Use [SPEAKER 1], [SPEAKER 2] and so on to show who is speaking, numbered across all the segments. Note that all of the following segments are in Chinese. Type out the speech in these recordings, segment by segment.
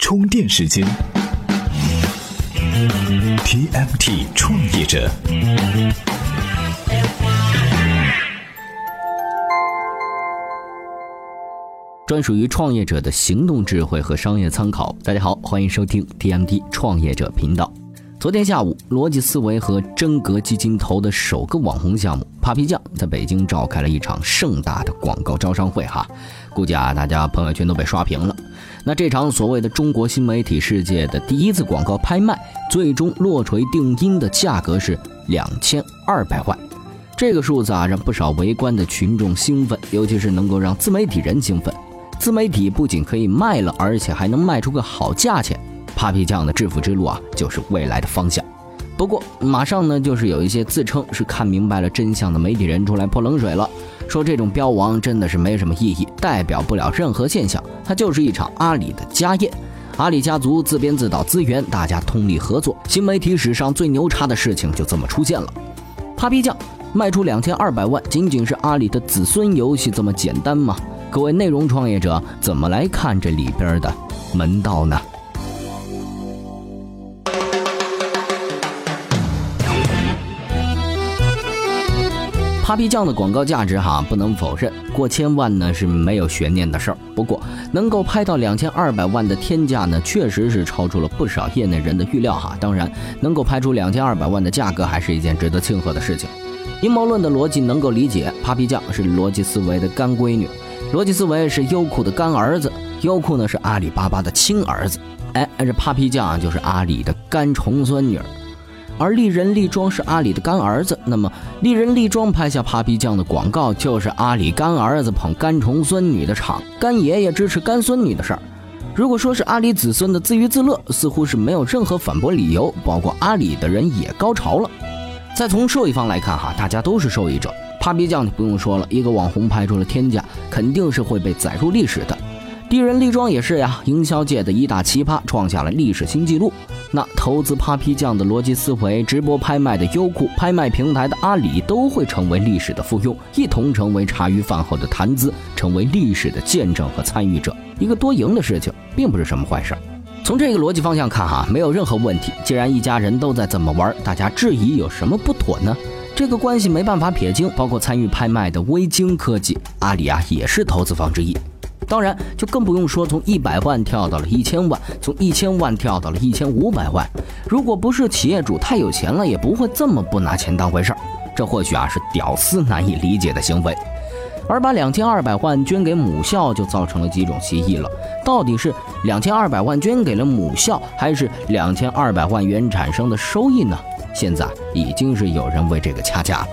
[SPEAKER 1] 充电时间，TMT 创业者，
[SPEAKER 2] 专属于创业者的行动智慧和商业参考。大家好，欢迎收听 TMT 创业者频道。昨天下午，逻辑思维和真格基金投的首个网红项目 Papi 酱在北京召开了一场盛大的广告招商会，哈，估计啊，大家朋友圈都被刷屏了。那这场所谓的中国新媒体世界的第一次广告拍卖，最终落锤定音的价格是两千二百万。这个数字啊，让不少围观的群众兴奋，尤其是能够让自媒体人兴奋。自媒体不仅可以卖了，而且还能卖出个好价钱。Papi 酱的致富之路啊，就是未来的方向。不过，马上呢，就是有一些自称是看明白了真相的媒体人出来泼冷水了，说这种标王真的是没什么意义，代表不了任何现象，它就是一场阿里的家宴。阿里家族自编自导资源，大家通力合作，新媒体史上最牛叉的事情就这么出现了。Papi 酱卖出两千二百万，仅仅是阿里的子孙游戏这么简单吗？各位内容创业者怎么来看这里边的门道呢？Papi 酱的广告价值哈，不能否认，过千万呢是没有悬念的事儿。不过，能够拍到两千二百万的天价呢，确实是超出了不少业内人的预料哈。当然，能够拍出两千二百万的价格，还是一件值得庆贺的事情。阴谋论的逻辑能够理解，Papi 酱是逻辑思维的干闺女，逻辑思维是优酷的干儿子，优酷呢是阿里巴巴的亲儿子，哎，这 Papi 酱就是阿里的干重孙女。而丽人丽妆是阿里的干儿子，那么丽人丽妆拍下 Papi 酱的广告，就是阿里干儿子捧干重孙女的场，干爷爷支持干孙女的事儿。如果说是阿里子孙的自娱自乐，似乎是没有任何反驳理由。包括阿里的人也高潮了。再从受益方来看，哈，大家都是受益者。Papi 酱就不用说了，一个网红拍出了天价，肯定是会被载入历史的。丽人丽妆也是呀，营销界的一大奇葩，创下了历史新纪录。那投资 Papi 酱的逻辑思维，直播拍卖的优酷，拍卖平台的阿里，都会成为历史的附庸，一同成为茶余饭后的谈资，成为历史的见证和参与者。一个多赢的事情，并不是什么坏事。从这个逻辑方向看，哈，没有任何问题。既然一家人都在这么玩，大家质疑有什么不妥呢？这个关系没办法撇清。包括参与拍卖的微晶科技，阿里啊，也是投资方之一。当然，就更不用说从一百万跳到了一千万，从一千万跳到了一千五百万。如果不是企业主太有钱了，也不会这么不拿钱当回事儿。这或许啊是屌丝难以理解的行为。而把两千二百万捐给母校，就造成了几种歧义了。到底是两千二百万捐给了母校，还是两千二百万元产生的收益呢？现在已经是有人为这个掐架了。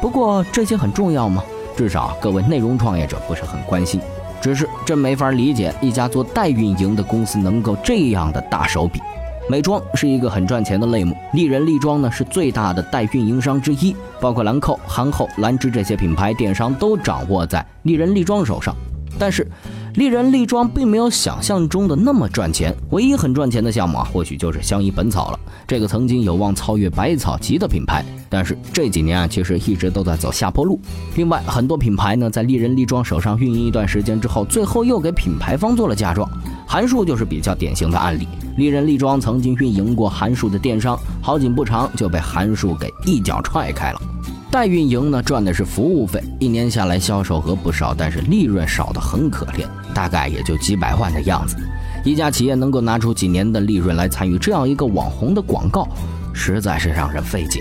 [SPEAKER 2] 不过这些很重要吗？至少各位内容创业者不是很关心。只是真没法理解，一家做代运营的公司能够这样的大手笔。美妆是一个很赚钱的类目，丽人丽妆呢是最大的代运营商之一，包括兰蔻、韩后、兰芝这些品牌电商都掌握在丽人丽妆手上。但是，丽人丽妆并没有想象中的那么赚钱。唯一很赚钱的项目啊，或许就是相宜本草了。这个曾经有望超越百草集的品牌，但是这几年啊，其实一直都在走下坡路。另外，很多品牌呢，在丽人丽妆手上运营一段时间之后，最后又给品牌方做了嫁妆。韩束就是比较典型的案例。丽人丽妆曾经运营过韩束的电商，好景不长就被韩束给一脚踹开了。代运营呢，赚的是服务费，一年下来销售额不少，但是利润少得很可怜，大概也就几百万的样子。一家企业能够拿出几年的利润来参与这样一个网红的广告，实在是让人费解。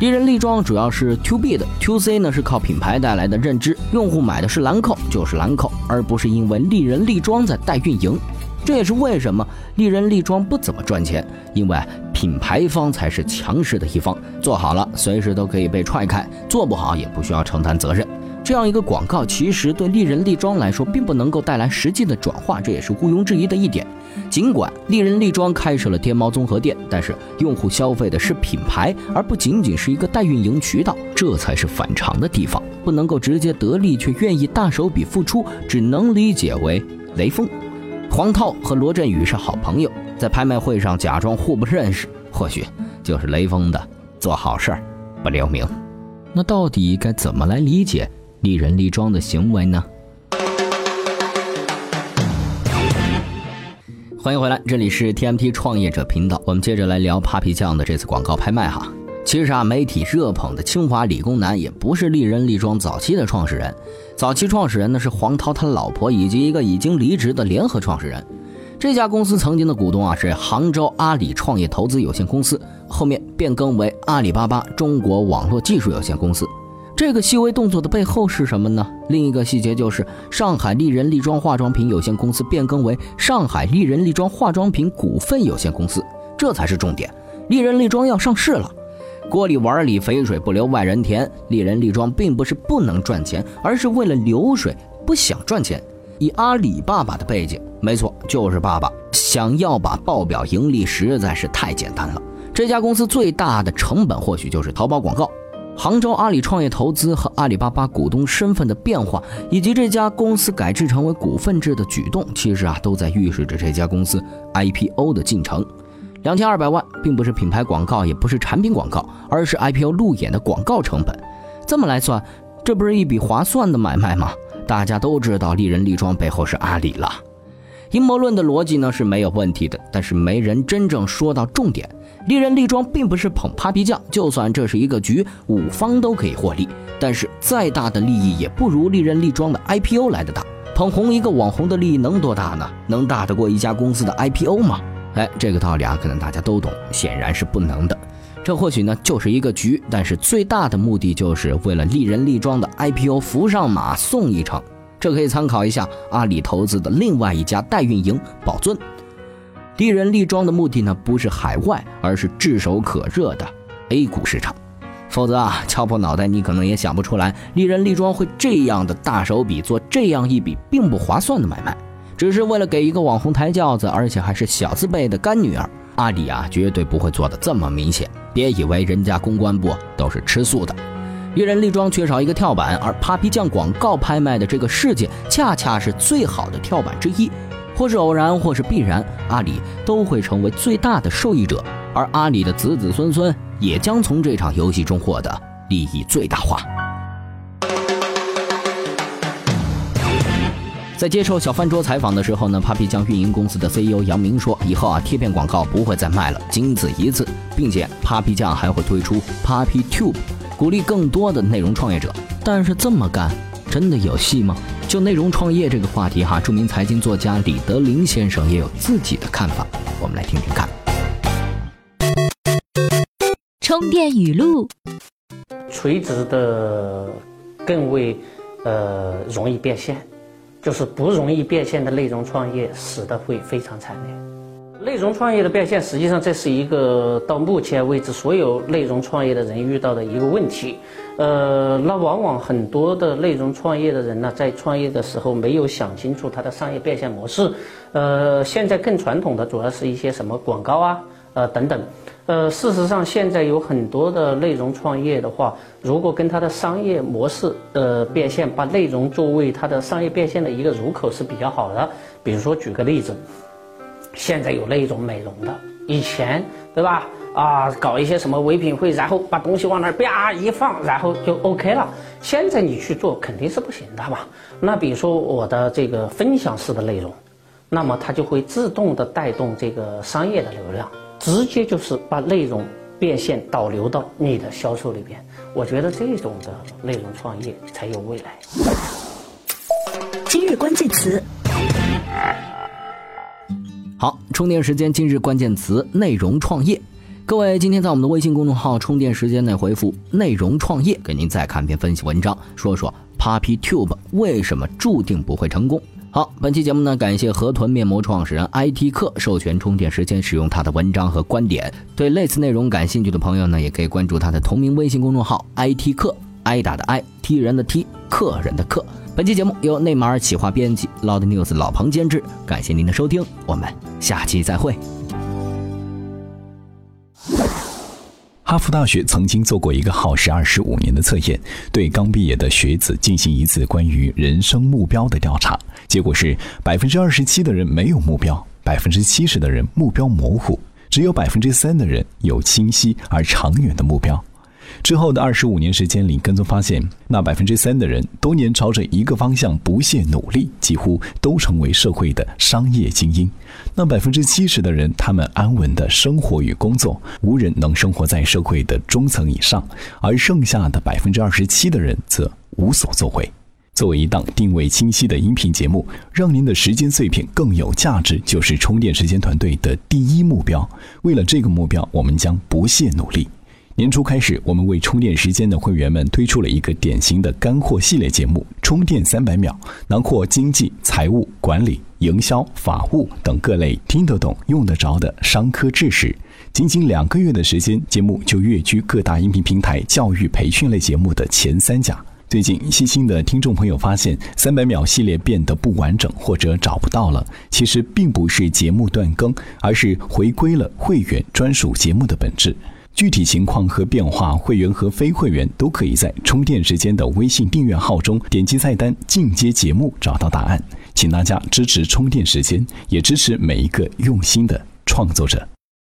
[SPEAKER 2] 丽人丽妆主要是 To B 的，To C 呢是靠品牌带来的认知，用户买的是兰蔻就是兰蔻，而不是因为丽人丽妆在代运营。这也是为什么丽人丽妆不怎么赚钱，因为品牌方才是强势的一方，做好了随时都可以被踹开，做不好也不需要承担责任。这样一个广告，其实对丽人丽妆来说并不能够带来实际的转化，这也是毋庸置疑的一点。尽管丽人丽妆开设了天猫综合店，但是用户消费的是品牌，而不仅仅是一个代运营渠道，这才是反常的地方。不能够直接得利却愿意大手笔付出，只能理解为雷锋。黄涛和罗振宇是好朋友，在拍卖会上假装互不认识，或许就是雷锋的做好事不留名。那到底该怎么来理解丽人丽妆的行为呢？欢迎回来，这里是 TMT 创业者频道。我们接着来聊 Papi 酱的这次广告拍卖哈。其实啊，媒体热捧的清华理工男也不是丽人丽妆早期的创始人，早期创始人呢是黄涛他老婆以及一个已经离职的联合创始人。这家公司曾经的股东啊是杭州阿里创业投资有限公司，后面变更为阿里巴巴中国网络技术有限公司。这个细微动作的背后是什么呢？另一个细节就是上海丽人丽妆化妆品有限公司变更为上海丽人丽妆化妆品股份有限公司，这才是重点。丽人丽妆要上市了，锅里碗里肥水不流外人田。丽人丽妆并不是不能赚钱，而是为了流水不想赚钱。以阿里爸爸的背景，没错，就是爸爸想要把报表盈利实在是太简单了。这家公司最大的成本或许就是淘宝广告。杭州阿里创业投资和阿里巴巴股东身份的变化，以及这家公司改制成为股份制的举动，其实啊都在预示着这家公司 IPO 的进程。两千二百万并不是品牌广告，也不是产品广告，而是 IPO 路演的广告成本。这么来算，这不是一笔划算的买卖吗？大家都知道，丽人丽妆背后是阿里了。阴谋论的逻辑呢是没有问题的，但是没人真正说到重点。丽人丽妆并不是捧 Papi 酱，就算这是一个局，五方都可以获利。但是再大的利益也不如丽人丽妆的 IPO 来的大。捧红一个网红的利益能多大呢？能大得过一家公司的 IPO 吗？哎，这个道理啊，可能大家都懂，显然是不能的。这或许呢就是一个局，但是最大的目的就是为了丽人丽妆的 IPO 扶上马送一程。这可以参考一下阿里投资的另外一家代运营宝尊。丽人丽妆的目的呢，不是海外，而是炙手可热的 A 股市场。否则啊，敲破脑袋你可能也想不出来，丽人丽妆会这样的大手笔做这样一笔并不划算的买卖，只是为了给一个网红抬轿子，而且还是小字辈的干女儿。阿里啊，绝对不会做的这么明显。别以为人家公关部都是吃素的。一人丽妆缺少一个跳板，而 Papi 酱广告拍卖的这个事件，恰恰是最好的跳板之一。或是偶然，或是必然，阿里都会成为最大的受益者，而阿里的子子孙孙也将从这场游戏中获得利益最大化。在接受小饭桌采访的时候呢，Papi 酱运营公司的 CEO 杨明说：“以后啊，贴片广告不会再卖了，仅此一次，并且 Papi 酱还会推出 Papi Tube，鼓励更多的内容创业者。但是这么干，真的有戏吗？”就内容创业这个话题哈，著名财经作家李德林先生也有自己的看法，我们来听听看。
[SPEAKER 3] 充电语录：
[SPEAKER 4] 垂直的更为呃容易变现，就是不容易变现的内容创业死的会非常惨烈。内容创业的变现，实际上这是一个到目前为止所有内容创业的人遇到的一个问题。呃，那往往很多的内容创业的人呢，在创业的时候没有想清楚他的商业变现模式。呃，现在更传统的主要是一些什么广告啊，呃等等。呃，事实上现在有很多的内容创业的话，如果跟他的商业模式呃变现，把内容作为他的商业变现的一个入口是比较好的。比如说举个例子。现在有那种美容的，以前对吧？啊，搞一些什么唯品会，然后把东西往那儿啪一放，然后就 OK 了。现在你去做肯定是不行的吧？那比如说我的这个分享式的内容，那么它就会自动的带动这个商业的流量，直接就是把内容变现导流到你的销售里边。我觉得这种的内容创业才有未来。
[SPEAKER 3] 今日关键词。
[SPEAKER 2] 好，充电时间今日关键词：内容创业。各位，今天在我们的微信公众号“充电时间”内回复“内容创业”，给您再看篇分析文章，说说 Papi Tube 为什么注定不会成功。好，本期节目呢，感谢河豚面膜创始人 IT 客授权充电时间使用他的文章和观点。对类似内容感兴趣的朋友呢，也可以关注他的同名微信公众号 IT 客，挨打的挨，踢人的踢，客人的客。本期节目由内马尔企划编辑，Loud News 老彭监制。感谢您的收听，我们下期再会。
[SPEAKER 1] 哈佛大学曾经做过一个耗时二十五年的测验，对刚毕业的学子进行一次关于人生目标的调查。结果是百分之二十七的人没有目标，百分之七十的人目标模糊，只有百分之三的人有清晰而长远的目标。之后的二十五年时间里，跟踪发现，那百分之三的人多年朝着一个方向不懈努力，几乎都成为社会的商业精英。那百分之七十的人，他们安稳的生活与工作，无人能生活在社会的中层以上，而剩下的百分之二十七的人则无所作为。作为一档定位清晰的音频节目，让您的时间碎片更有价值，就是充电时间团队的第一目标。为了这个目标，我们将不懈努力。年初开始，我们为充电时间的会员们推出了一个典型的干货系列节目《充电三百秒》，囊括经济、财务、管理、营销、法务等各类听得懂、用得着的商科知识。仅仅两个月的时间，节目就跃居各大音频平台教育培训类节目的前三甲。最近，细心的听众朋友发现，三百秒系列变得不完整或者找不到了。其实并不是节目断更，而是回归了会员专属节目的本质。具体情况和变化，会员和非会员都可以在充电时间的微信订阅号中点击菜单进阶节目找到答案。请大家支持充电时间，也支持每一个用心的创作者。